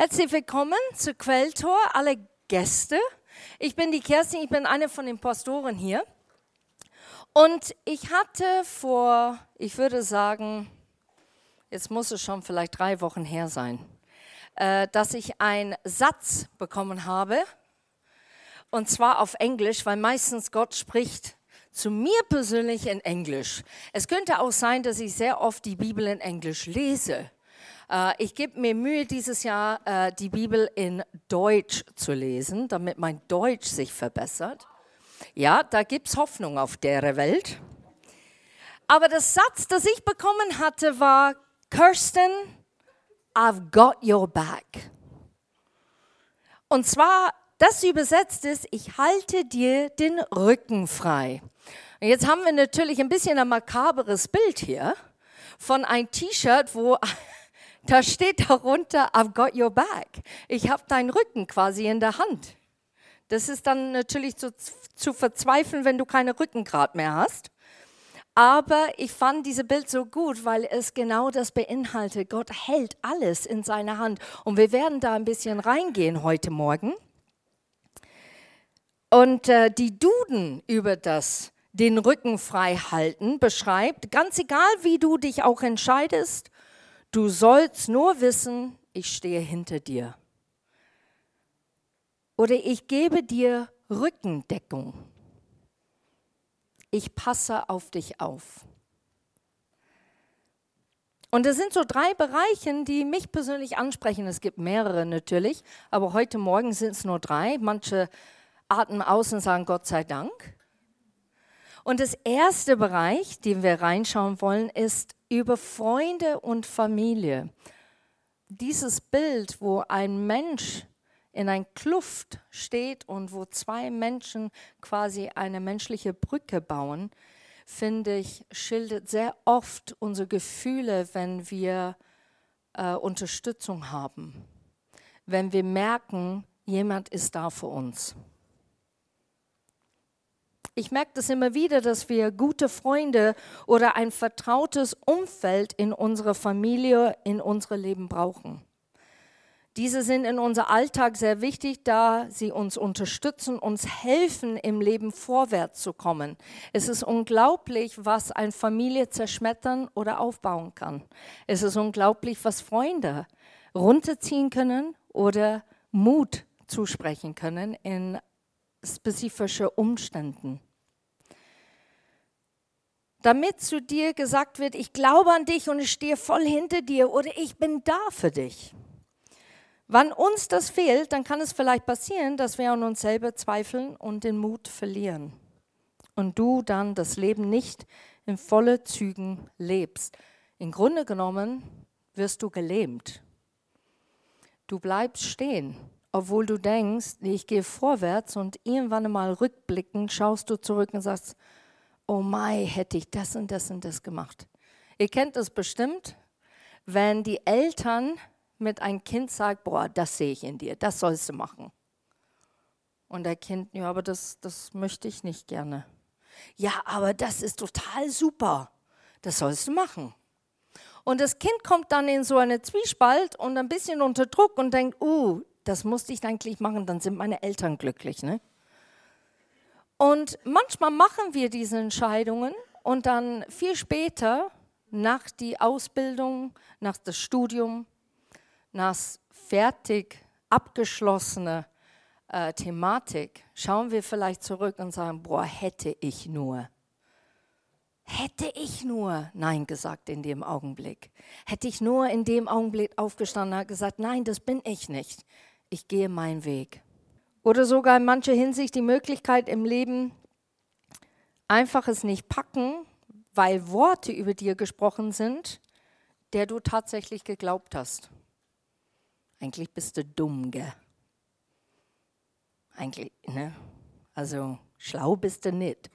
Herzlich willkommen zu Quelltor, alle Gäste. Ich bin die Kerstin, ich bin eine von den Pastoren hier. Und ich hatte vor, ich würde sagen, jetzt muss es schon vielleicht drei Wochen her sein, äh, dass ich einen Satz bekommen habe. Und zwar auf Englisch, weil meistens Gott spricht zu mir persönlich in Englisch. Es könnte auch sein, dass ich sehr oft die Bibel in Englisch lese. Äh, ich gebe mir Mühe, dieses Jahr äh, die Bibel in Deutsch zu lesen, damit mein Deutsch sich verbessert. Ja, da gibt es Hoffnung auf der Welt. Aber der Satz, das ich bekommen hatte, war, Kirsten, I've got your back. Und zwar, das übersetzt ist, ich halte dir den Rücken frei. Und jetzt haben wir natürlich ein bisschen ein makaberes Bild hier von einem T-Shirt, wo da steht darunter, I've got your back. Ich habe deinen Rücken quasi in der Hand. Das ist dann natürlich zu, zu verzweifeln, wenn du keine Rückengrad mehr hast. Aber ich fand dieses Bild so gut, weil es genau das beinhaltet. Gott hält alles in seiner Hand. Und wir werden da ein bisschen reingehen heute Morgen. Und äh, die Duden über das den Rücken frei halten beschreibt, ganz egal wie du dich auch entscheidest, du sollst nur wissen, ich stehe hinter dir. Oder ich gebe dir Rückendeckung. Ich passe auf dich auf. Und es sind so drei Bereiche, die mich persönlich ansprechen. Es gibt mehrere natürlich, aber heute Morgen sind es nur drei. Manche atmen aus und sagen Gott sei Dank. Und das erste Bereich, den wir reinschauen wollen, ist über Freunde und Familie. Dieses Bild, wo ein Mensch in ein Kluft steht und wo zwei Menschen quasi eine menschliche Brücke bauen, finde ich, schildert sehr oft unsere Gefühle, wenn wir äh, Unterstützung haben, wenn wir merken, jemand ist da für uns. Ich merke das immer wieder, dass wir gute Freunde oder ein vertrautes Umfeld in unserer Familie, in unserem Leben brauchen. Diese sind in unser Alltag sehr wichtig, da sie uns unterstützen, uns helfen, im Leben vorwärts zu kommen. Es ist unglaublich, was eine Familie zerschmettern oder aufbauen kann. Es ist unglaublich, was Freunde runterziehen können oder Mut zusprechen können in spezifische Umständen. Damit zu dir gesagt wird, ich glaube an dich und ich stehe voll hinter dir oder ich bin da für dich. Wann uns das fehlt, dann kann es vielleicht passieren, dass wir an uns selber zweifeln und den Mut verlieren. Und du dann das Leben nicht in volle Zügen lebst. Im Grunde genommen wirst du gelähmt. Du bleibst stehen, obwohl du denkst, ich gehe vorwärts und irgendwann einmal rückblickend schaust du zurück und sagst, oh mai, hätte ich das und das und das gemacht. Ihr kennt das bestimmt, wenn die Eltern mit einem Kind sagt, boah, das sehe ich in dir, das sollst du machen. Und der Kind, ja, aber das, das möchte ich nicht gerne. Ja, aber das ist total super, das sollst du machen. Und das Kind kommt dann in so eine Zwiespalt und ein bisschen unter Druck und denkt, uh, das musste ich eigentlich machen, dann sind meine Eltern glücklich. Ne? Und manchmal machen wir diese Entscheidungen und dann viel später, nach der Ausbildung, nach dem Studium, nach fertig abgeschlossene äh, Thematik, schauen wir vielleicht zurück und sagen, boah, hätte ich nur. Hätte ich nur Nein gesagt in dem Augenblick. Hätte ich nur in dem Augenblick aufgestanden und gesagt, nein, das bin ich nicht. Ich gehe meinen Weg. Oder sogar in mancher Hinsicht die Möglichkeit im Leben, einfach es nicht packen, weil Worte über dir gesprochen sind, der du tatsächlich geglaubt hast. Eigentlich bist du dumm, gell? Eigentlich, ne? Also schlau bist du nicht.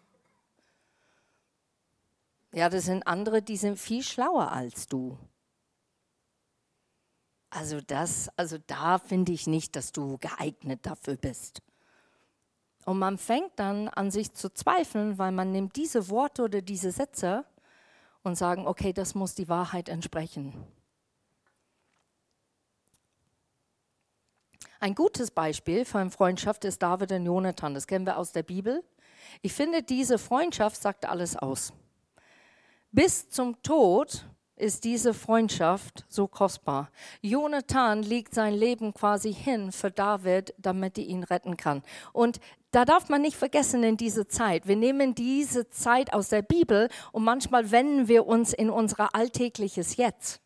Ja, das sind andere, die sind viel schlauer als du. Also das, also da finde ich nicht, dass du geeignet dafür bist. Und man fängt dann an sich zu zweifeln, weil man nimmt diese Worte oder diese Sätze und sagen, okay, das muss die Wahrheit entsprechen. Ein gutes Beispiel von Freundschaft ist David und Jonathan. Das kennen wir aus der Bibel. Ich finde, diese Freundschaft sagt alles aus. Bis zum Tod ist diese Freundschaft so kostbar. Jonathan legt sein Leben quasi hin für David, damit er ihn retten kann. Und da darf man nicht vergessen in diese Zeit. Wir nehmen diese Zeit aus der Bibel und manchmal wenden wir uns in unser alltägliches Jetzt.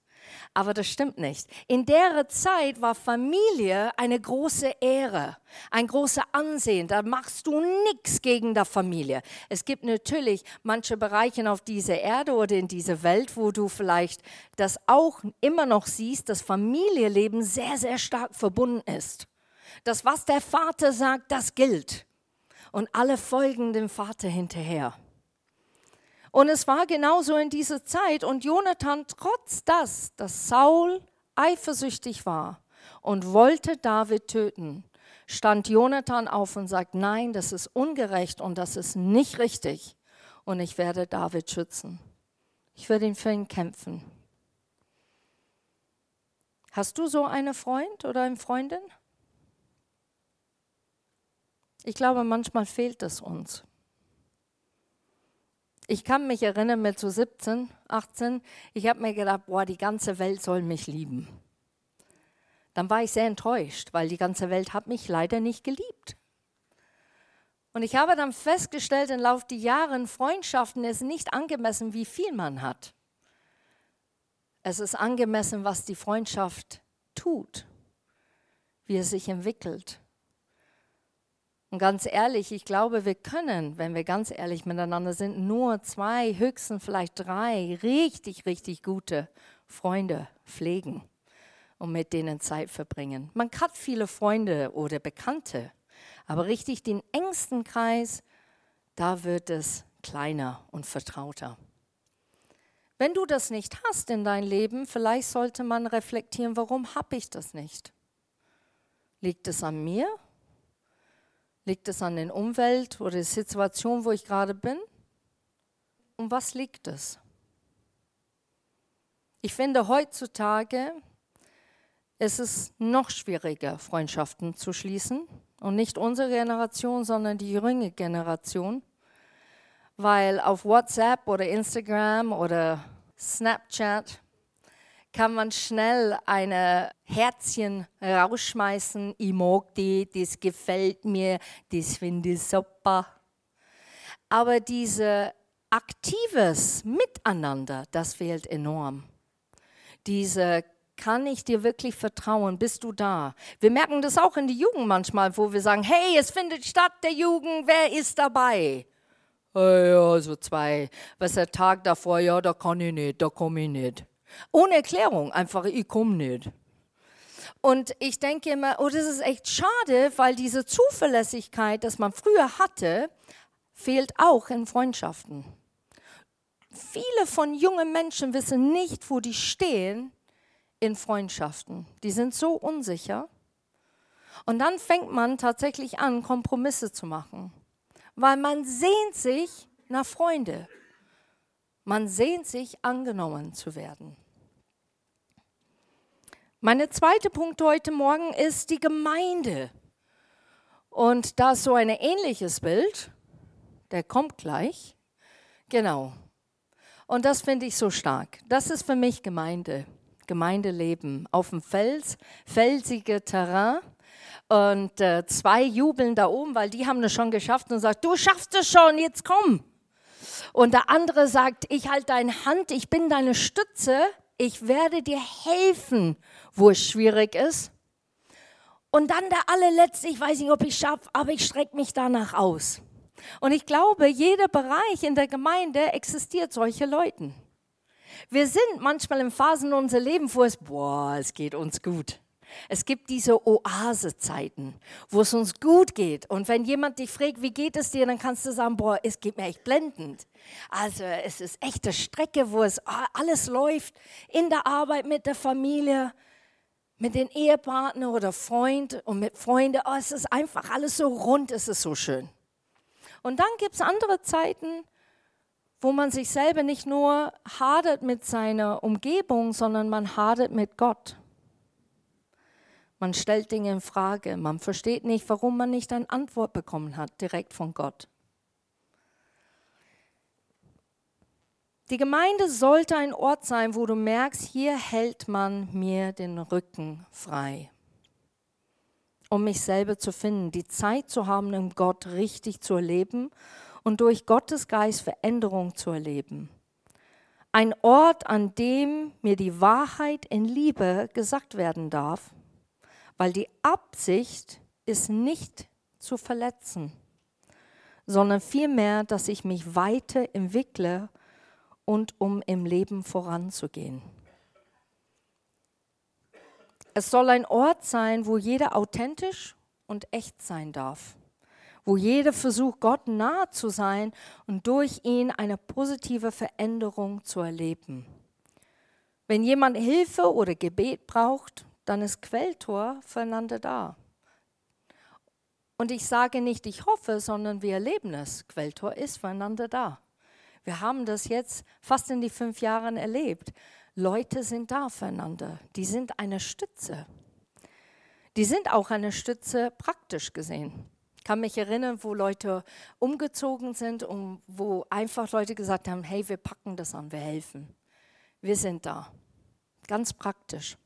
Aber das stimmt nicht. In der Zeit war Familie eine große Ehre, ein großes Ansehen. Da machst du nichts gegen die Familie. Es gibt natürlich manche Bereiche auf dieser Erde oder in dieser Welt, wo du vielleicht das auch immer noch siehst, dass Familienleben sehr, sehr stark verbunden ist. Das, was der Vater sagt, das gilt. Und alle folgen dem Vater hinterher. Und es war genauso in dieser Zeit. Und Jonathan, trotz das, dass Saul eifersüchtig war und wollte David töten, stand Jonathan auf und sagt, nein, das ist ungerecht und das ist nicht richtig. Und ich werde David schützen. Ich werde ihn für ihn kämpfen. Hast du so einen Freund oder eine Freundin? Ich glaube, manchmal fehlt es uns. Ich kann mich erinnern mit so 17, 18, ich habe mir gedacht, boah, die ganze Welt soll mich lieben. Dann war ich sehr enttäuscht, weil die ganze Welt hat mich leider nicht geliebt. Und ich habe dann festgestellt, im Laufe der Jahre, Freundschaften ist nicht angemessen, wie viel man hat. Es ist angemessen, was die Freundschaft tut, wie es sich entwickelt. Und ganz ehrlich, ich glaube, wir können, wenn wir ganz ehrlich miteinander sind, nur zwei, höchstens vielleicht drei richtig, richtig gute Freunde pflegen und mit denen Zeit verbringen. Man hat viele Freunde oder Bekannte, aber richtig den engsten Kreis, da wird es kleiner und vertrauter. Wenn du das nicht hast in dein Leben, vielleicht sollte man reflektieren, warum habe ich das nicht? Liegt es an mir Liegt es an der Umwelt oder der Situation, wo ich gerade bin? Um was liegt es? Ich finde heutzutage es ist noch schwieriger, Freundschaften zu schließen. Und nicht unsere Generation, sondern die jüngere Generation. Weil auf WhatsApp oder Instagram oder Snapchat kann man schnell eine Herzchen rausschmeißen. Ich mag die, das gefällt mir, das finde ich super. Aber dieses aktives Miteinander, das fehlt enorm. Diese kann ich dir wirklich vertrauen? Bist du da? Wir merken das auch in der Jugend manchmal, wo wir sagen, hey, es findet statt der Jugend, wer ist dabei? Ja, so zwei. Was der Tag davor, ja, da kann ich nicht, da komme ich nicht. Ohne Erklärung, einfach, ich komme nicht. Und ich denke immer, oh, das ist echt schade, weil diese Zuverlässigkeit, das man früher hatte, fehlt auch in Freundschaften. Viele von jungen Menschen wissen nicht, wo die stehen in Freundschaften. Die sind so unsicher. Und dann fängt man tatsächlich an, Kompromisse zu machen, weil man sehnt sich nach Freunde. Man sehnt sich, angenommen zu werden. Meine zweite Punkt heute Morgen ist die Gemeinde. Und da ist so ein ähnliches Bild, der kommt gleich. Genau. Und das finde ich so stark. Das ist für mich Gemeinde. Gemeindeleben auf dem Fels, felsige Terrain. Und äh, zwei jubeln da oben, weil die haben es schon geschafft und sagt, du schaffst es schon, jetzt komm. Und der andere sagt, ich halte deine Hand, ich bin deine Stütze, ich werde dir helfen, wo es schwierig ist. Und dann der allerletzte, ich weiß nicht, ob ich schaffe, aber ich strecke mich danach aus. Und ich glaube, jeder Bereich in der Gemeinde existiert solche Leute. Wir sind manchmal in Phasen unseres Lebens, wo es, boah, es geht uns gut. Es gibt diese Oasezeiten, wo es uns gut geht. Und wenn jemand dich fragt, wie geht es dir, dann kannst du sagen, boah, es geht mir echt blendend. Also es ist echt eine Strecke, wo es alles läuft, in der Arbeit, mit der Familie, mit den Ehepartnern oder Freund und mit Freunden. Oh, es ist einfach alles so rund, es ist so schön. Und dann gibt es andere Zeiten, wo man sich selber nicht nur hadert mit seiner Umgebung, sondern man hadert mit Gott. Man stellt Dinge in Frage. Man versteht nicht, warum man nicht eine Antwort bekommen hat, direkt von Gott. Die Gemeinde sollte ein Ort sein, wo du merkst, hier hält man mir den Rücken frei, um mich selber zu finden, die Zeit zu haben, um Gott richtig zu erleben und durch Gottes Geist Veränderung zu erleben. Ein Ort, an dem mir die Wahrheit in Liebe gesagt werden darf, weil die Absicht ist nicht zu verletzen, sondern vielmehr, dass ich mich weiterentwickle und um im Leben voranzugehen. Es soll ein Ort sein, wo jeder authentisch und echt sein darf, wo jeder versucht, Gott nahe zu sein und durch ihn eine positive Veränderung zu erleben. Wenn jemand Hilfe oder Gebet braucht, dann ist Quelltor füreinander da. Und ich sage nicht, ich hoffe, sondern wir erleben es. Quelltor ist füreinander da. Wir haben das jetzt fast in die fünf Jahren erlebt. Leute sind da füreinander. Die sind eine Stütze. Die sind auch eine Stütze praktisch gesehen. Ich kann mich erinnern, wo Leute umgezogen sind und wo einfach Leute gesagt haben, hey, wir packen das an, wir helfen. Wir sind da. Ganz praktisch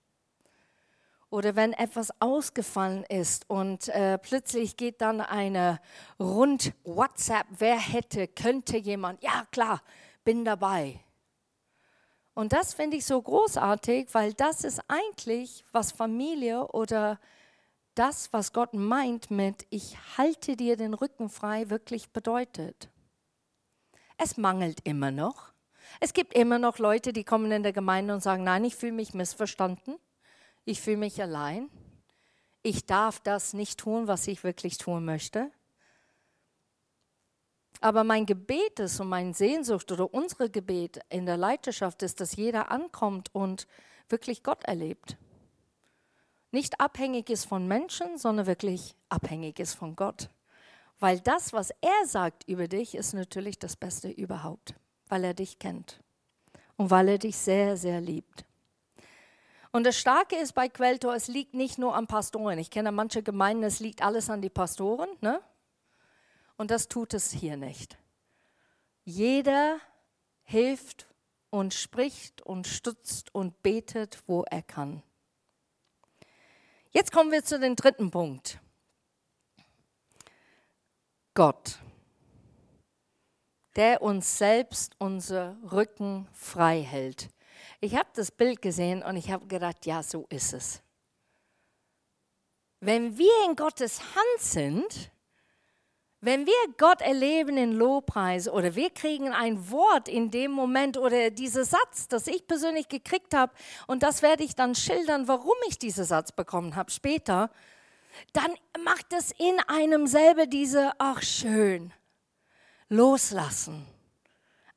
oder wenn etwas ausgefallen ist und äh, plötzlich geht dann eine rund WhatsApp, wer hätte, könnte jemand, ja klar, bin dabei. Und das finde ich so großartig, weil das ist eigentlich, was Familie oder das, was Gott meint mit, ich halte dir den Rücken frei, wirklich bedeutet. Es mangelt immer noch. Es gibt immer noch Leute, die kommen in der Gemeinde und sagen, nein, ich fühle mich missverstanden ich fühle mich allein, ich darf das nicht tun, was ich wirklich tun möchte. Aber mein Gebet ist und meine Sehnsucht oder unsere Gebet in der Leiterschaft ist, dass jeder ankommt und wirklich Gott erlebt. Nicht abhängig ist von Menschen, sondern wirklich abhängig ist von Gott. Weil das, was er sagt über dich, ist natürlich das Beste überhaupt, weil er dich kennt und weil er dich sehr, sehr liebt. Und das Starke ist bei Quelltor, es liegt nicht nur an Pastoren. Ich kenne manche Gemeinden, es liegt alles an die Pastoren. Ne? Und das tut es hier nicht. Jeder hilft und spricht und stützt und betet, wo er kann. Jetzt kommen wir zu dem dritten Punkt. Gott, der uns selbst unser Rücken frei hält. Ich habe das Bild gesehen und ich habe gedacht, ja, so ist es. Wenn wir in Gottes Hand sind, wenn wir Gott erleben in Lobpreis oder wir kriegen ein Wort in dem Moment oder dieser Satz, das ich persönlich gekriegt habe, und das werde ich dann schildern, warum ich diesen Satz bekommen habe später, dann macht es in einem selber diese, ach schön, loslassen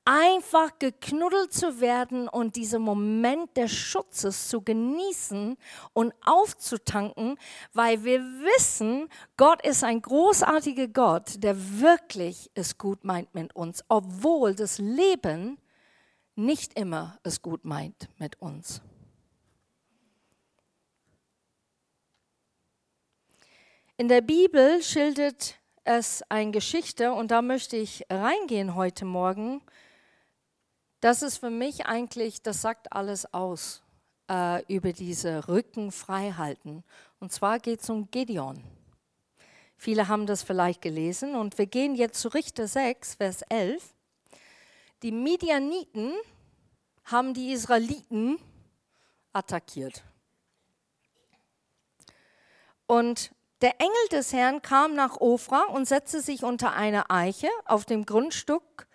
einfach geknuddelt zu werden und diesen Moment des Schutzes zu genießen und aufzutanken, weil wir wissen, Gott ist ein großartiger Gott, der wirklich es gut meint mit uns, obwohl das Leben nicht immer es gut meint mit uns. In der Bibel schildert es eine Geschichte und da möchte ich reingehen heute Morgen das ist für mich eigentlich, das sagt alles aus äh, über diese Rücken frei halten. Und zwar geht es um Gideon. Viele haben das vielleicht gelesen und wir gehen jetzt zu Richter 6, Vers 11. Die Midianiten haben die Israeliten attackiert. Und der Engel des Herrn kam nach Ofra und setzte sich unter eine Eiche auf dem Grundstück,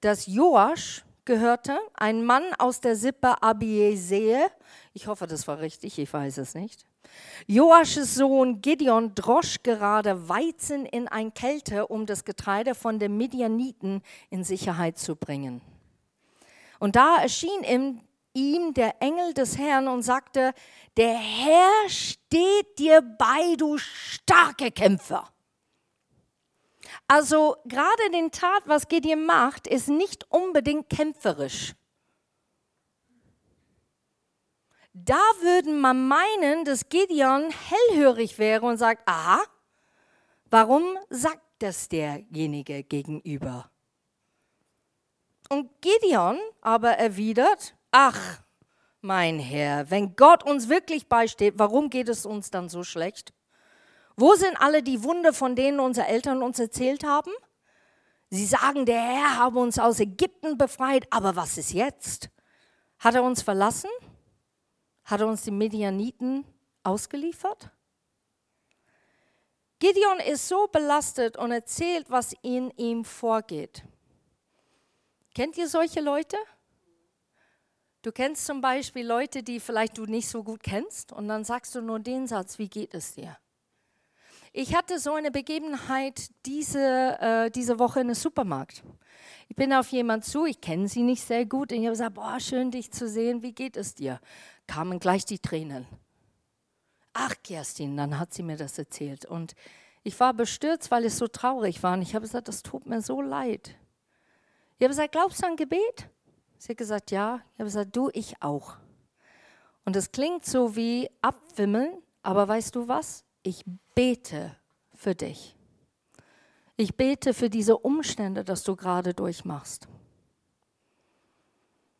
das Joasch gehörte, ein Mann aus der Sippe Abieser. Ich hoffe, das war richtig, ich weiß es nicht. Joasches Sohn Gideon drosch gerade Weizen in ein Kälte, um das Getreide von den Midianiten in Sicherheit zu bringen. Und da erschien ihm, ihm der Engel des Herrn und sagte, der Herr steht dir bei, du starke Kämpfer. Also gerade den Tat, was Gideon macht, ist nicht unbedingt kämpferisch. Da würden man meinen, dass Gideon hellhörig wäre und sagt, aha, warum sagt das derjenige gegenüber? Und Gideon aber erwidert, ach, mein Herr, wenn Gott uns wirklich beisteht, warum geht es uns dann so schlecht? Wo sind alle die Wunder, von denen unsere Eltern uns erzählt haben? Sie sagen, der Herr habe uns aus Ägypten befreit, aber was ist jetzt? Hat er uns verlassen? Hat er uns die Medianiten ausgeliefert? Gideon ist so belastet und erzählt, was in ihm vorgeht. Kennt ihr solche Leute? Du kennst zum Beispiel Leute, die vielleicht du nicht so gut kennst und dann sagst du nur den Satz, wie geht es dir? Ich hatte so eine Begebenheit diese, äh, diese Woche in einem Supermarkt. Ich bin auf jemand zu, ich kenne sie nicht sehr gut und ich habe gesagt, boah, schön dich zu sehen, wie geht es dir? Kamen gleich die Tränen. Ach, Kerstin, dann hat sie mir das erzählt und ich war bestürzt, weil es so traurig war und ich habe gesagt, das tut mir so leid. Ich habe gesagt, glaubst du an Gebet? Sie hat gesagt, ja. Ich habe gesagt, du, ich auch. Und es klingt so wie abwimmeln, aber weißt du was? Ich bete für dich. Ich bete für diese Umstände, dass du gerade durchmachst.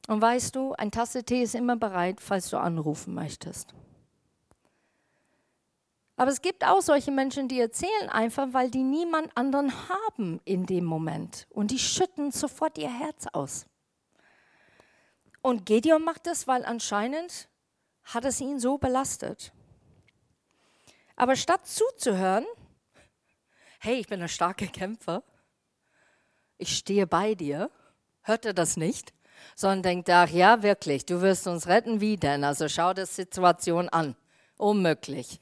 Und weißt du, ein Tasse Tee ist immer bereit, falls du anrufen möchtest. Aber es gibt auch solche Menschen, die erzählen einfach, weil die niemand anderen haben in dem Moment. Und die schütten sofort ihr Herz aus. Und Gedeon macht das, weil anscheinend hat es ihn so belastet. Aber statt zuzuhören, hey, ich bin ein starker Kämpfer, ich stehe bei dir, hört er das nicht, sondern denkt, ach ja, wirklich, du wirst uns retten, wie denn? Also schau die Situation an. Unmöglich.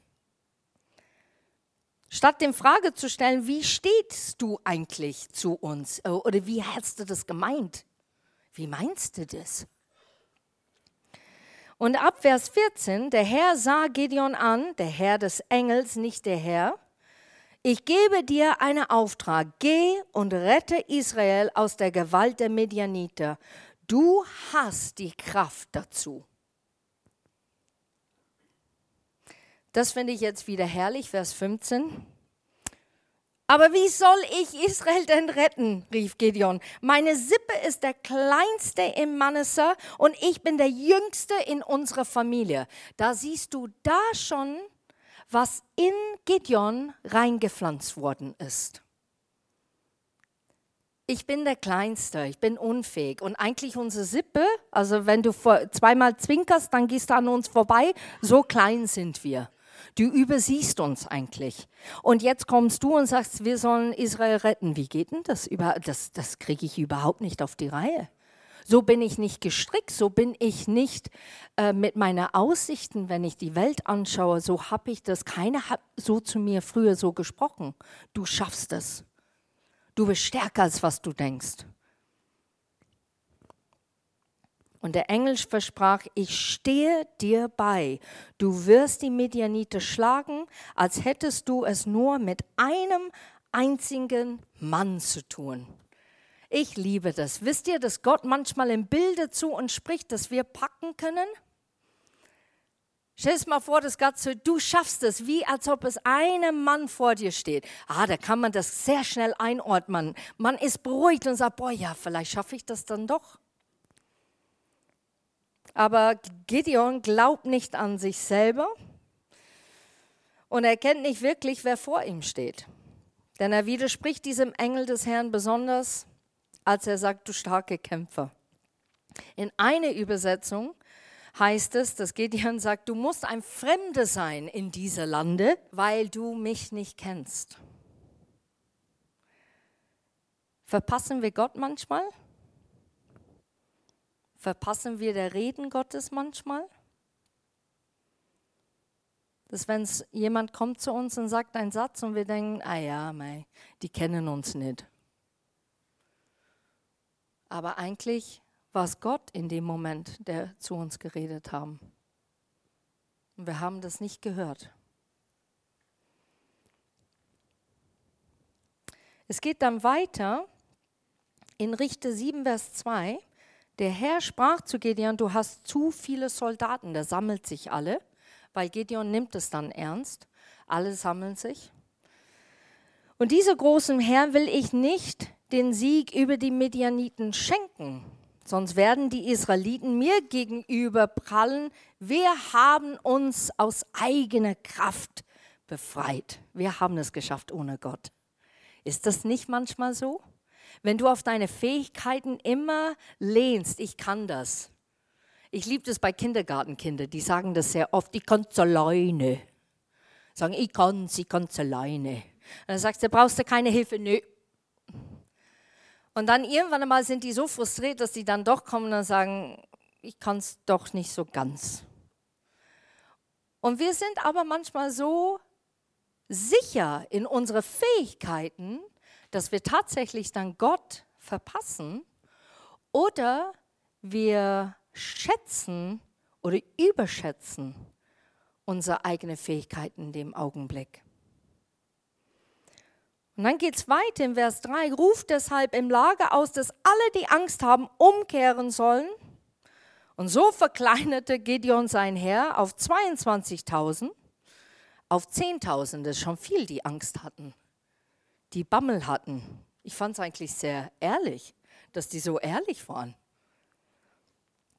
Statt dem Frage zu stellen, wie stehst du eigentlich zu uns? Oder wie hast du das gemeint? Wie meinst du das? Und ab Vers 14, der Herr sah Gideon an, der Herr des Engels, nicht der Herr. Ich gebe dir einen Auftrag, geh und rette Israel aus der Gewalt der Medianiter. Du hast die Kraft dazu. Das finde ich jetzt wieder herrlich, Vers 15. Aber wie soll ich Israel denn retten? rief Gideon. Meine Sippe ist der kleinste im Manasseh und ich bin der jüngste in unserer Familie. Da siehst du da schon, was in Gideon reingepflanzt worden ist. Ich bin der Kleinste, ich bin unfähig. Und eigentlich unsere Sippe, also wenn du zweimal zwinkerst, dann gehst du an uns vorbei, so klein sind wir. Du übersiehst uns eigentlich. Und jetzt kommst du und sagst, wir sollen Israel retten. Wie geht denn das? Das, das kriege ich überhaupt nicht auf die Reihe. So bin ich nicht gestrickt, so bin ich nicht äh, mit meinen Aussichten, wenn ich die Welt anschaue. So habe ich das. Keiner hat so zu mir früher so gesprochen. Du schaffst es. Du bist stärker als was du denkst. Und der Engel versprach, ich stehe dir bei. Du wirst die Medianite schlagen, als hättest du es nur mit einem einzigen Mann zu tun. Ich liebe das. Wisst ihr, dass Gott manchmal im Bilde zu uns spricht, dass wir packen können? Stell dir mal vor, Gott sagt, du schaffst es, wie als ob es einem Mann vor dir steht. Ah, da kann man das sehr schnell einordnen. Man ist beruhigt und sagt, boah, ja, vielleicht schaffe ich das dann doch. Aber Gideon glaubt nicht an sich selber und er kennt nicht wirklich, wer vor ihm steht. Denn er widerspricht diesem Engel des Herrn besonders, als er sagt, du starke Kämpfer. In einer Übersetzung heißt es, dass Gideon sagt, du musst ein Fremder sein in diesem Lande, weil du mich nicht kennst. Verpassen wir Gott manchmal? Verpassen wir der Reden Gottes manchmal? Dass wenn jemand kommt zu uns und sagt einen Satz und wir denken, ah ja, mei, die kennen uns nicht. Aber eigentlich war es Gott in dem Moment, der zu uns geredet haben. Und wir haben das nicht gehört. Es geht dann weiter in Richter 7, Vers 2. Der Herr sprach zu Gideon, du hast zu viele Soldaten, der sammelt sich alle, weil Gideon nimmt es dann ernst. Alle sammeln sich. Und dieser großen Herr will ich nicht den Sieg über die Medianiten schenken, sonst werden die Israeliten mir gegenüber prallen, wir haben uns aus eigener Kraft befreit. Wir haben es geschafft ohne Gott. Ist das nicht manchmal so? Wenn du auf deine Fähigkeiten immer lehnst, ich kann das. Ich liebe das bei Kindergartenkindern, die sagen das sehr oft, ich kann es alleine. Sagen, ich kann es, ich kann es alleine. Und dann sagst du, brauchst du keine Hilfe? Nö. Und dann irgendwann einmal sind die so frustriert, dass die dann doch kommen und sagen, ich kann es doch nicht so ganz. Und wir sind aber manchmal so sicher in unsere Fähigkeiten, dass wir tatsächlich dann Gott verpassen oder wir schätzen oder überschätzen unsere eigenen Fähigkeiten in dem Augenblick. Und dann geht es weiter im Vers 3, ruft deshalb im Lager aus, dass alle, die Angst haben, umkehren sollen. Und so verkleinerte Gideon sein Heer auf 22.000, auf 10.000, das ist schon viel, die Angst hatten die Bammel hatten. Ich fand es eigentlich sehr ehrlich, dass die so ehrlich waren.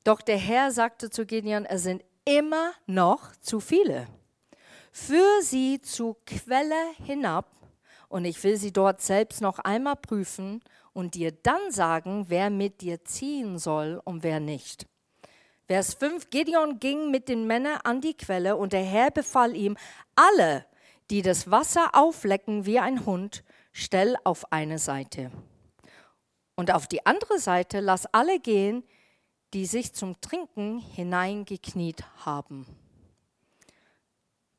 Doch der Herr sagte zu Gideon, es sind immer noch zu viele. Führ sie zur Quelle hinab und ich will sie dort selbst noch einmal prüfen und dir dann sagen, wer mit dir ziehen soll und wer nicht. Vers 5, Gideon ging mit den Männern an die Quelle und der Herr befahl ihm, alle, die das Wasser auflecken wie ein Hund, stell auf eine Seite. Und auf die andere Seite lass alle gehen, die sich zum Trinken hineingekniet haben.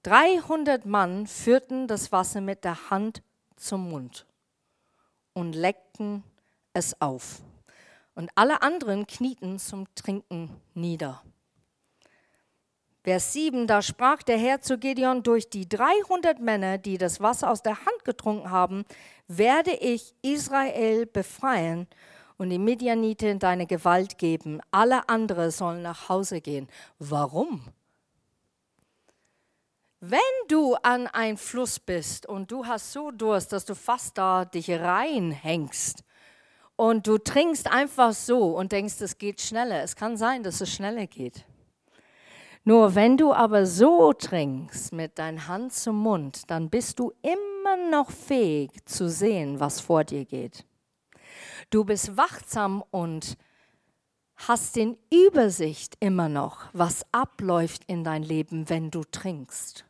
300 Mann führten das Wasser mit der Hand zum Mund und leckten es auf. Und alle anderen knieten zum Trinken nieder. Vers 7, da sprach der Herr zu Gideon, durch die 300 Männer, die das Wasser aus der Hand getrunken haben, werde ich Israel befreien und die Midianite in deine Gewalt geben. Alle anderen sollen nach Hause gehen. Warum? Wenn du an ein Fluss bist und du hast so Durst, dass du fast da dich reinhängst und du trinkst einfach so und denkst, es geht schneller. Es kann sein, dass es schneller geht. Nur wenn du aber so trinkst mit deiner Hand zum Mund, dann bist du immer noch fähig zu sehen, was vor dir geht. Du bist wachsam und hast den Übersicht immer noch, was abläuft in dein Leben, wenn du trinkst.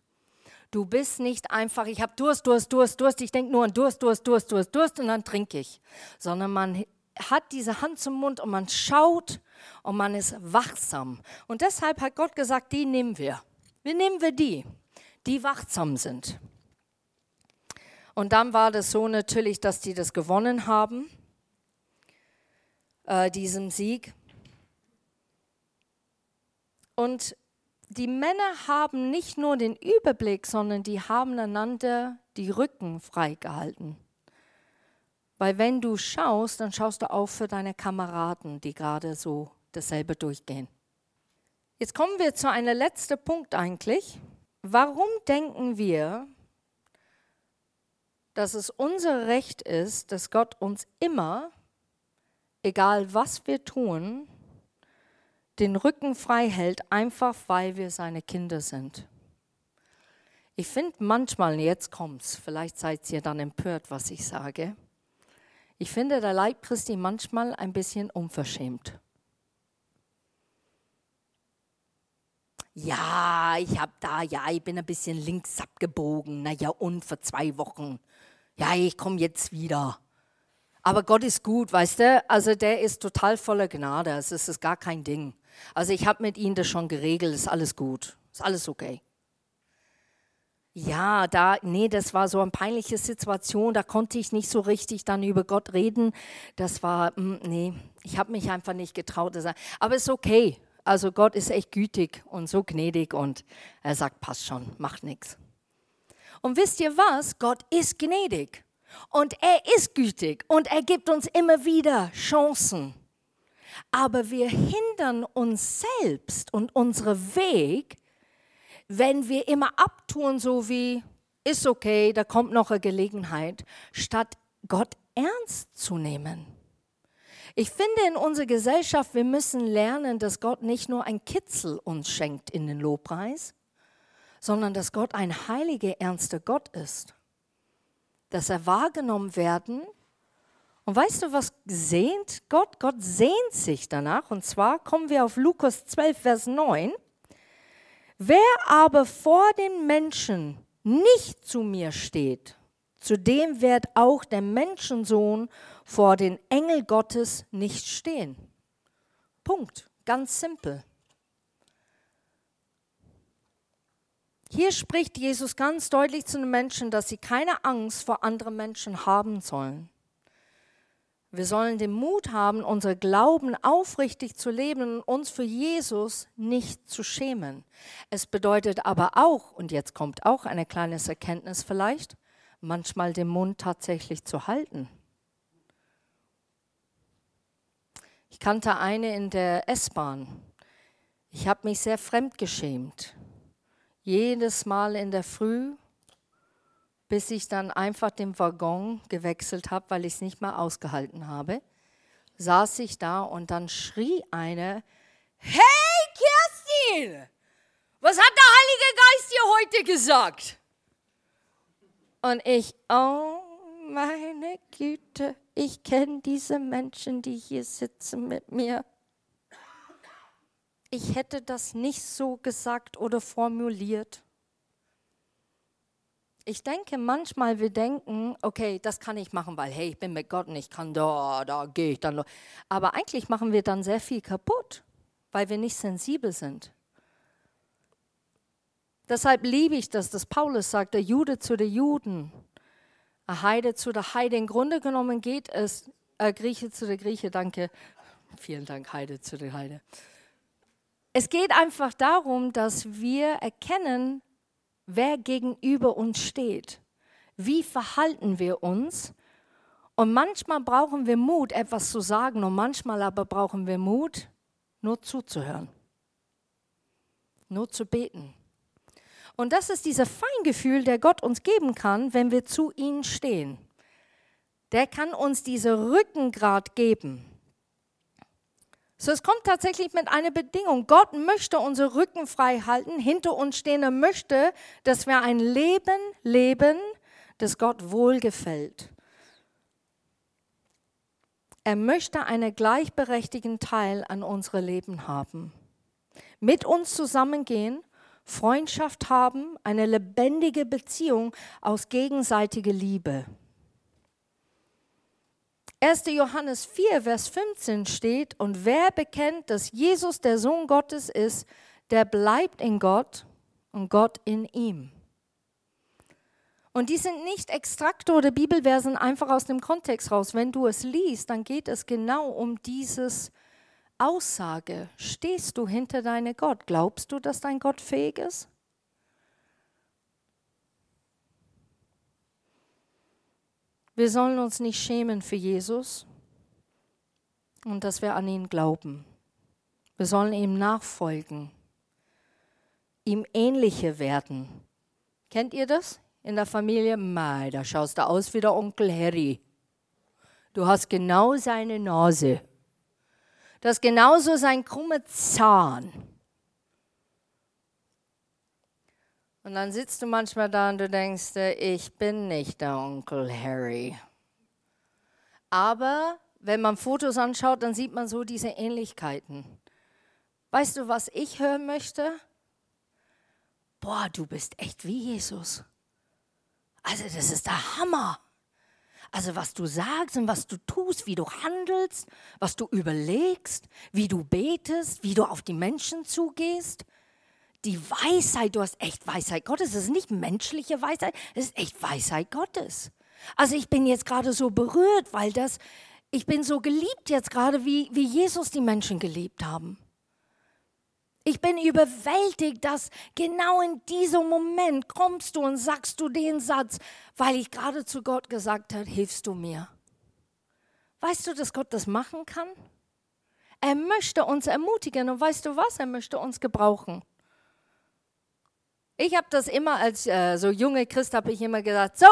Du bist nicht einfach, ich habe Durst, Durst, Durst, Durst, ich denke nur an Durst, Durst, Durst, Durst, Durst und dann trinke ich, sondern man hat diese Hand zum Mund und man schaut und man ist wachsam. Und deshalb hat Gott gesagt, die nehmen wir. Wir nehmen wir die, die wachsam sind. Und dann war das so natürlich, dass die das gewonnen haben, äh, diesen Sieg. Und die Männer haben nicht nur den Überblick, sondern die haben einander die Rücken freigehalten. Weil wenn du schaust, dann schaust du auch für deine Kameraden, die gerade so dasselbe durchgehen. Jetzt kommen wir zu einem letzten Punkt eigentlich. Warum denken wir, dass es unser Recht ist, dass Gott uns immer, egal was wir tun, den Rücken frei hält, einfach weil wir seine Kinder sind? Ich finde manchmal, jetzt kommt's, vielleicht seid ihr dann empört, was ich sage. Ich finde der Leib Christi manchmal ein bisschen unverschämt. Ja, ich habe da, ja, ich bin ein bisschen links abgebogen. Na ja, und für zwei Wochen. Ja, ich komme jetzt wieder. Aber Gott ist gut, weißt du? Also der ist total voller Gnade. Also es ist gar kein Ding. Also ich habe mit ihm das schon geregelt. Ist alles gut. Ist alles okay. Ja, da, nee, das war so eine peinliche Situation, da konnte ich nicht so richtig dann über Gott reden. Das war, mm, nee, ich habe mich einfach nicht getraut. Aber es ist okay. Also Gott ist echt gütig und so gnädig und er sagt, passt schon, macht nichts. Und wisst ihr was? Gott ist gnädig und er ist gütig und er gibt uns immer wieder Chancen. Aber wir hindern uns selbst und unseren Weg, wenn wir immer abtun, so wie, ist okay, da kommt noch eine Gelegenheit, statt Gott ernst zu nehmen. Ich finde in unserer Gesellschaft, wir müssen lernen, dass Gott nicht nur ein Kitzel uns schenkt in den Lobpreis, sondern dass Gott ein heiliger, ernster Gott ist. Dass er wahrgenommen werden. Und weißt du, was sehnt Gott? Gott sehnt sich danach. Und zwar kommen wir auf Lukas 12, Vers 9. Wer aber vor den Menschen nicht zu mir steht, zu dem wird auch der Menschensohn vor den Engel Gottes nicht stehen. Punkt. Ganz simpel. Hier spricht Jesus ganz deutlich zu den Menschen, dass sie keine Angst vor anderen Menschen haben sollen. Wir sollen den Mut haben, unser Glauben aufrichtig zu leben und uns für Jesus nicht zu schämen. Es bedeutet aber auch, und jetzt kommt auch eine kleine Erkenntnis vielleicht, manchmal den Mund tatsächlich zu halten. Ich kannte eine in der S-Bahn. Ich habe mich sehr fremdgeschämt. Jedes Mal in der Früh bis ich dann einfach den Waggon gewechselt habe, weil ich es nicht mehr ausgehalten habe, saß ich da und dann schrie eine, hey Kerstin, was hat der Heilige Geist dir heute gesagt? Und ich, oh meine Güte, ich kenne diese Menschen, die hier sitzen mit mir. Ich hätte das nicht so gesagt oder formuliert. Ich denke manchmal, wir denken, okay, das kann ich machen, weil hey, ich bin mit Gott und ich kann da, da gehe ich dann. Aber eigentlich machen wir dann sehr viel kaputt, weil wir nicht sensibel sind. Deshalb liebe ich das, dass Paulus sagt, der Jude zu den Juden, der Heide zu der Heide. Im Grunde genommen geht es, äh, Grieche zu der Grieche, danke. Vielen Dank, Heide zu der Heide. Es geht einfach darum, dass wir erkennen, wer gegenüber uns steht. Wie verhalten wir uns? Und manchmal brauchen wir Mut, etwas zu sagen, und manchmal aber brauchen wir Mut, nur zuzuhören, nur zu beten. Und das ist dieser Feingefühl, der Gott uns geben kann, wenn wir zu ihm stehen. Der kann uns diese Rückengrad geben. So, es kommt tatsächlich mit einer Bedingung. Gott möchte unsere Rücken frei halten, hinter uns stehen. Er möchte, dass wir ein Leben leben, das Gott wohlgefällt. Er möchte einen gleichberechtigten Teil an unserem Leben haben. Mit uns zusammengehen, Freundschaft haben, eine lebendige Beziehung aus gegenseitiger Liebe. 1. Johannes 4, Vers 15 steht, und wer bekennt, dass Jesus der Sohn Gottes ist, der bleibt in Gott und Gott in ihm. Und die sind nicht Extrakte oder Bibelversen einfach aus dem Kontext raus. Wenn du es liest, dann geht es genau um dieses Aussage. Stehst du hinter deinem Gott? Glaubst du, dass dein Gott fähig ist? Wir sollen uns nicht schämen für Jesus und dass wir an ihn glauben. Wir sollen ihm nachfolgen, ihm ähnlicher werden. Kennt ihr das in der Familie? Mei, da schaust du aus wie der Onkel Harry. Du hast genau seine Nase. Du hast genauso sein krummer Zahn. Und dann sitzt du manchmal da und du denkst, ich bin nicht der Onkel Harry. Aber wenn man Fotos anschaut, dann sieht man so diese Ähnlichkeiten. Weißt du, was ich hören möchte? Boah, du bist echt wie Jesus. Also das ist der Hammer. Also was du sagst und was du tust, wie du handelst, was du überlegst, wie du betest, wie du auf die Menschen zugehst die Weisheit, du hast echt Weisheit Gottes. Es ist nicht menschliche Weisheit, es ist echt Weisheit Gottes. Also ich bin jetzt gerade so berührt, weil das, ich bin so geliebt jetzt gerade, wie, wie Jesus die Menschen geliebt haben. Ich bin überwältigt, dass genau in diesem Moment kommst du und sagst du den Satz, weil ich gerade zu Gott gesagt habe, hilfst du mir. Weißt du, dass Gott das machen kann? Er möchte uns ermutigen und weißt du was? Er möchte uns gebrauchen. Ich habe das immer als äh, so junge Christ habe ich immer gesagt, so,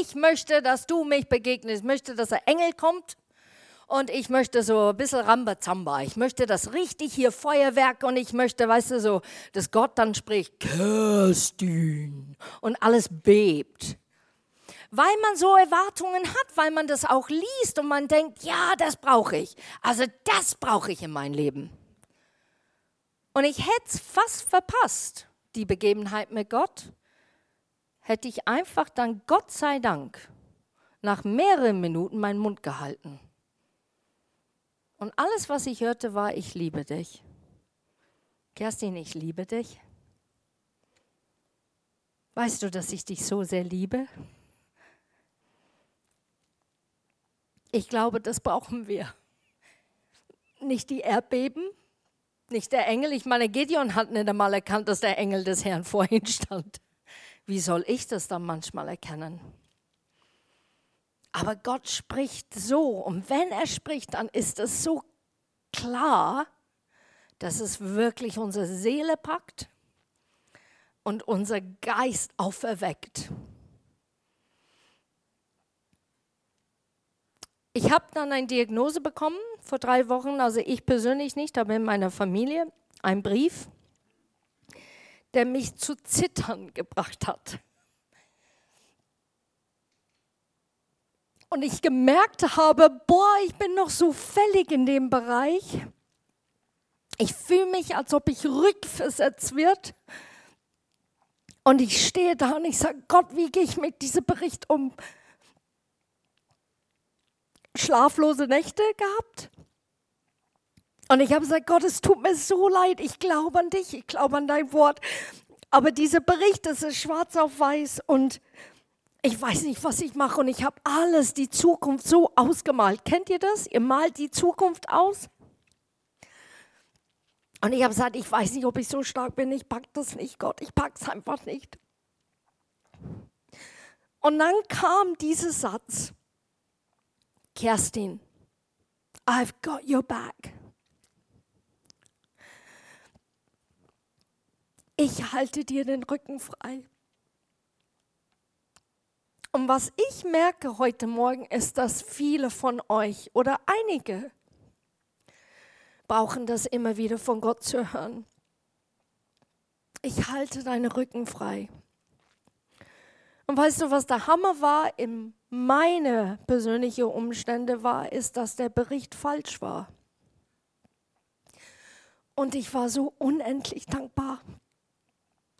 ich möchte, dass du mich begegnest, ich möchte, dass ein Engel kommt und ich möchte so ein bisschen Rambazamba. Ich möchte das richtig hier Feuerwerk und ich möchte, weißt du, so, dass Gott dann spricht, Kerstin und alles bebt. Weil man so Erwartungen hat, weil man das auch liest und man denkt, ja, das brauche ich. Also das brauche ich in meinem Leben. Und ich hätte es fast verpasst, die Begebenheit mit Gott, hätte ich einfach dann, Gott sei Dank, nach mehreren Minuten meinen Mund gehalten. Und alles, was ich hörte, war, ich liebe dich. Kerstin, ich liebe dich. Weißt du, dass ich dich so sehr liebe? Ich glaube, das brauchen wir. Nicht die Erdbeben, nicht der Engel. Ich meine, Gideon hat nicht einmal erkannt, dass der Engel des Herrn vor ihm stand. Wie soll ich das dann manchmal erkennen? Aber Gott spricht so und wenn er spricht, dann ist es so klar, dass es wirklich unsere Seele packt und unser Geist auferweckt. Ich habe dann eine Diagnose bekommen vor drei Wochen, also ich persönlich nicht, aber in meiner Familie, ein Brief, der mich zu zittern gebracht hat. Und ich gemerkt habe, boah, ich bin noch so fällig in dem Bereich. Ich fühle mich, als ob ich rückversetzt wird. Und ich stehe da und ich sage, Gott, wie gehe ich mit diesem Bericht um? Schlaflose Nächte gehabt. Und ich habe gesagt, Gott, es tut mir so leid, ich glaube an dich, ich glaube an dein Wort. Aber dieser Bericht, das ist schwarz auf weiß und ich weiß nicht, was ich mache und ich habe alles, die Zukunft so ausgemalt. Kennt ihr das? Ihr malt die Zukunft aus. Und ich habe gesagt, ich weiß nicht, ob ich so stark bin, ich pack das nicht, Gott, ich pack's einfach nicht. Und dann kam dieser Satz, Kerstin, I've got your back. Ich halte dir den Rücken frei. Und was ich merke heute Morgen ist, dass viele von euch oder einige brauchen das immer wieder von Gott zu hören. Ich halte deinen Rücken frei. Und weißt du, was der Hammer war in meine persönlichen Umstände war, ist, dass der Bericht falsch war. Und ich war so unendlich dankbar.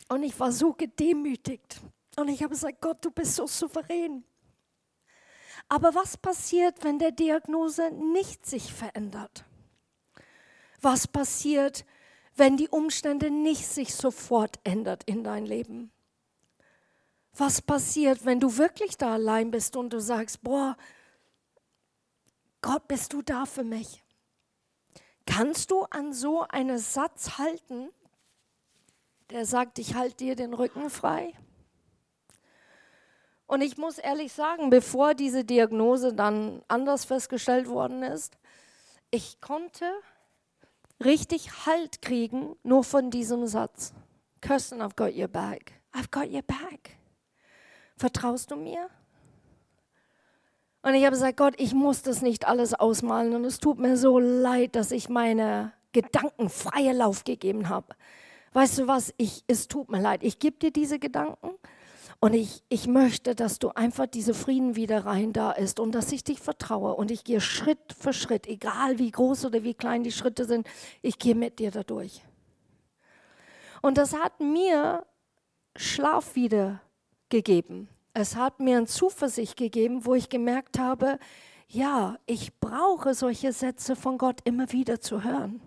Und ich war so gedemütigt. Und ich habe gesagt, Gott, du bist so souverän. Aber was passiert, wenn der Diagnose nicht sich verändert? Was passiert, wenn die Umstände nicht sich sofort ändert in dein Leben? Was passiert, wenn du wirklich da allein bist und du sagst, boah, Gott, bist du da für mich? Kannst du an so einen Satz halten, der sagt, ich halte dir den Rücken frei? Und ich muss ehrlich sagen, bevor diese Diagnose dann anders festgestellt worden ist, ich konnte richtig Halt kriegen nur von diesem Satz. Kirsten, I've got your back. I've got your back. Vertraust du mir? Und ich habe gesagt, Gott, ich muss das nicht alles ausmalen und es tut mir so leid, dass ich meine Gedanken freie Lauf gegeben habe. Weißt du was? Ich, es tut mir leid. Ich gebe dir diese Gedanken und ich, ich möchte, dass du einfach diese Frieden wieder rein da ist und dass ich dich vertraue und ich gehe Schritt für Schritt, egal wie groß oder wie klein die Schritte sind, ich gehe mit dir dadurch. Und das hat mir Schlaf wieder gegeben. Es hat mir eine Zuversicht gegeben, wo ich gemerkt habe, ja, ich brauche solche Sätze von Gott immer wieder zu hören.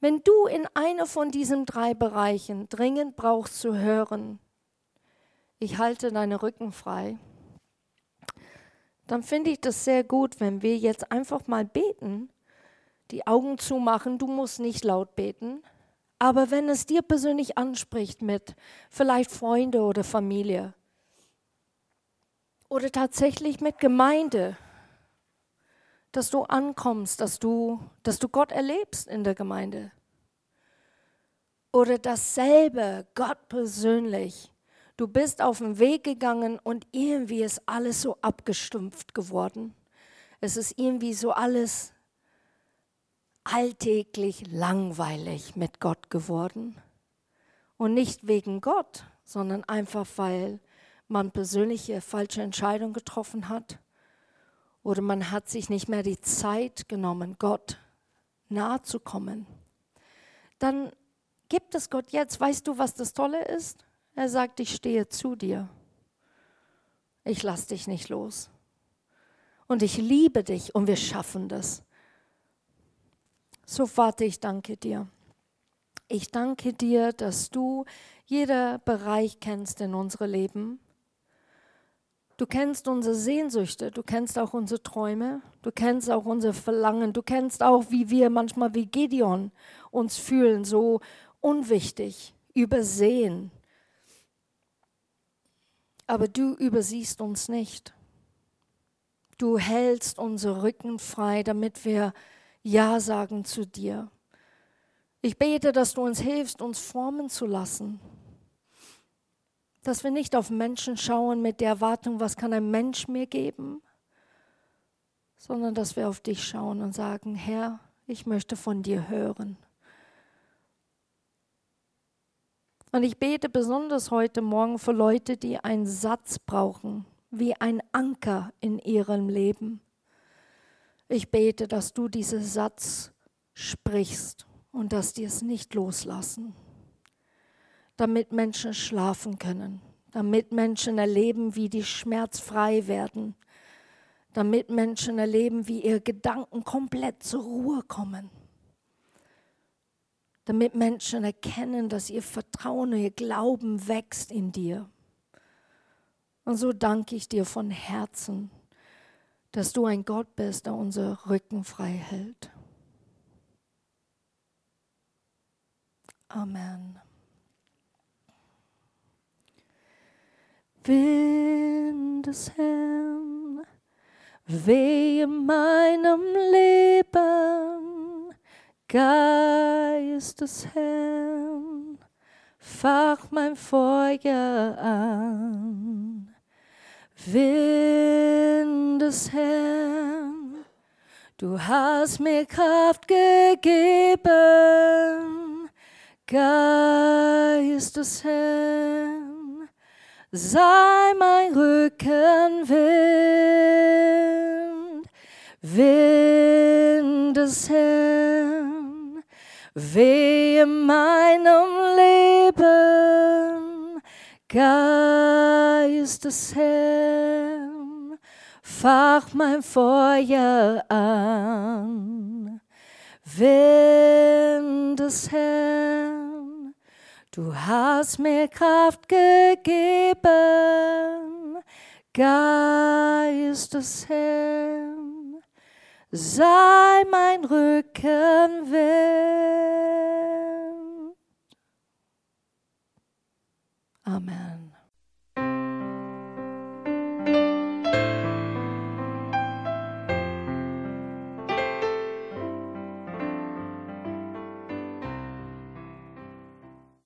Wenn du in einer von diesen drei Bereichen dringend brauchst zu hören, ich halte deine Rücken frei, dann finde ich das sehr gut, wenn wir jetzt einfach mal beten, die Augen zumachen. Du musst nicht laut beten, aber wenn es dir persönlich anspricht mit vielleicht Freunde oder Familie oder tatsächlich mit Gemeinde, dass du ankommst, dass du, dass du Gott erlebst in der Gemeinde. Oder dasselbe, Gott persönlich. Du bist auf den Weg gegangen und irgendwie ist alles so abgestumpft geworden. Es ist irgendwie so alles alltäglich langweilig mit Gott geworden. Und nicht wegen Gott, sondern einfach, weil man persönliche falsche Entscheidungen getroffen hat oder man hat sich nicht mehr die Zeit genommen, Gott nahe zu kommen. Dann gibt es Gott jetzt. Weißt du, was das Tolle ist? Er sagt, ich stehe zu dir. Ich lasse dich nicht los. Und ich liebe dich und wir schaffen das. So, Vater, ich danke dir. Ich danke dir, dass du jeder Bereich kennst in unserem Leben. Du kennst unsere Sehnsüchte, du kennst auch unsere Träume, du kennst auch unser Verlangen, du kennst auch, wie wir manchmal wie Gideon uns fühlen, so unwichtig, übersehen. Aber du übersiehst uns nicht. Du hältst unsere Rücken frei, damit wir Ja sagen zu dir. Ich bete, dass du uns hilfst, uns formen zu lassen. Dass wir nicht auf Menschen schauen mit der Erwartung, was kann ein Mensch mir geben, sondern dass wir auf dich schauen und sagen, Herr, ich möchte von dir hören. Und ich bete besonders heute Morgen für Leute, die einen Satz brauchen, wie ein Anker in ihrem Leben. Ich bete, dass du diesen Satz sprichst und dass die es nicht loslassen, damit Menschen schlafen können, damit Menschen erleben, wie die schmerzfrei werden, damit Menschen erleben, wie ihre Gedanken komplett zur Ruhe kommen, damit Menschen erkennen, dass ihr Vertrauen, ihr Glauben wächst in dir. Und so danke ich dir von Herzen, dass du ein Gott bist, der unser Rücken frei hält. Amen. Wind des Herrn, wehe meinem Leben, Geist des Herrn, fach mein Feuer an. Wind des Herrn, du hast mir Kraft gegeben Geist des Herrn, sei mein Rückenwind, Wind des Herrn, wehe meinem Leben, Geist des Herrn, fach mein Feuer an. Wind des Herrn, du hast mir Kraft gegeben, Geist des Herrn, sei mein Rückenwind. Amen.